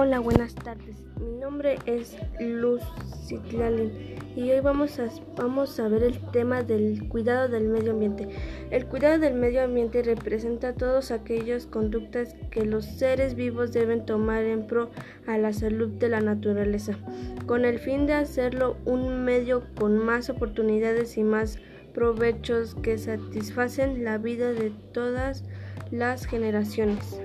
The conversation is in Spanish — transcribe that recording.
Hola, buenas tardes. Mi nombre es Luz Citlalin y hoy vamos a, vamos a ver el tema del cuidado del medio ambiente. El cuidado del medio ambiente representa todas aquellas conductas que los seres vivos deben tomar en pro a la salud de la naturaleza, con el fin de hacerlo un medio con más oportunidades y más provechos que satisfacen la vida de todas las generaciones.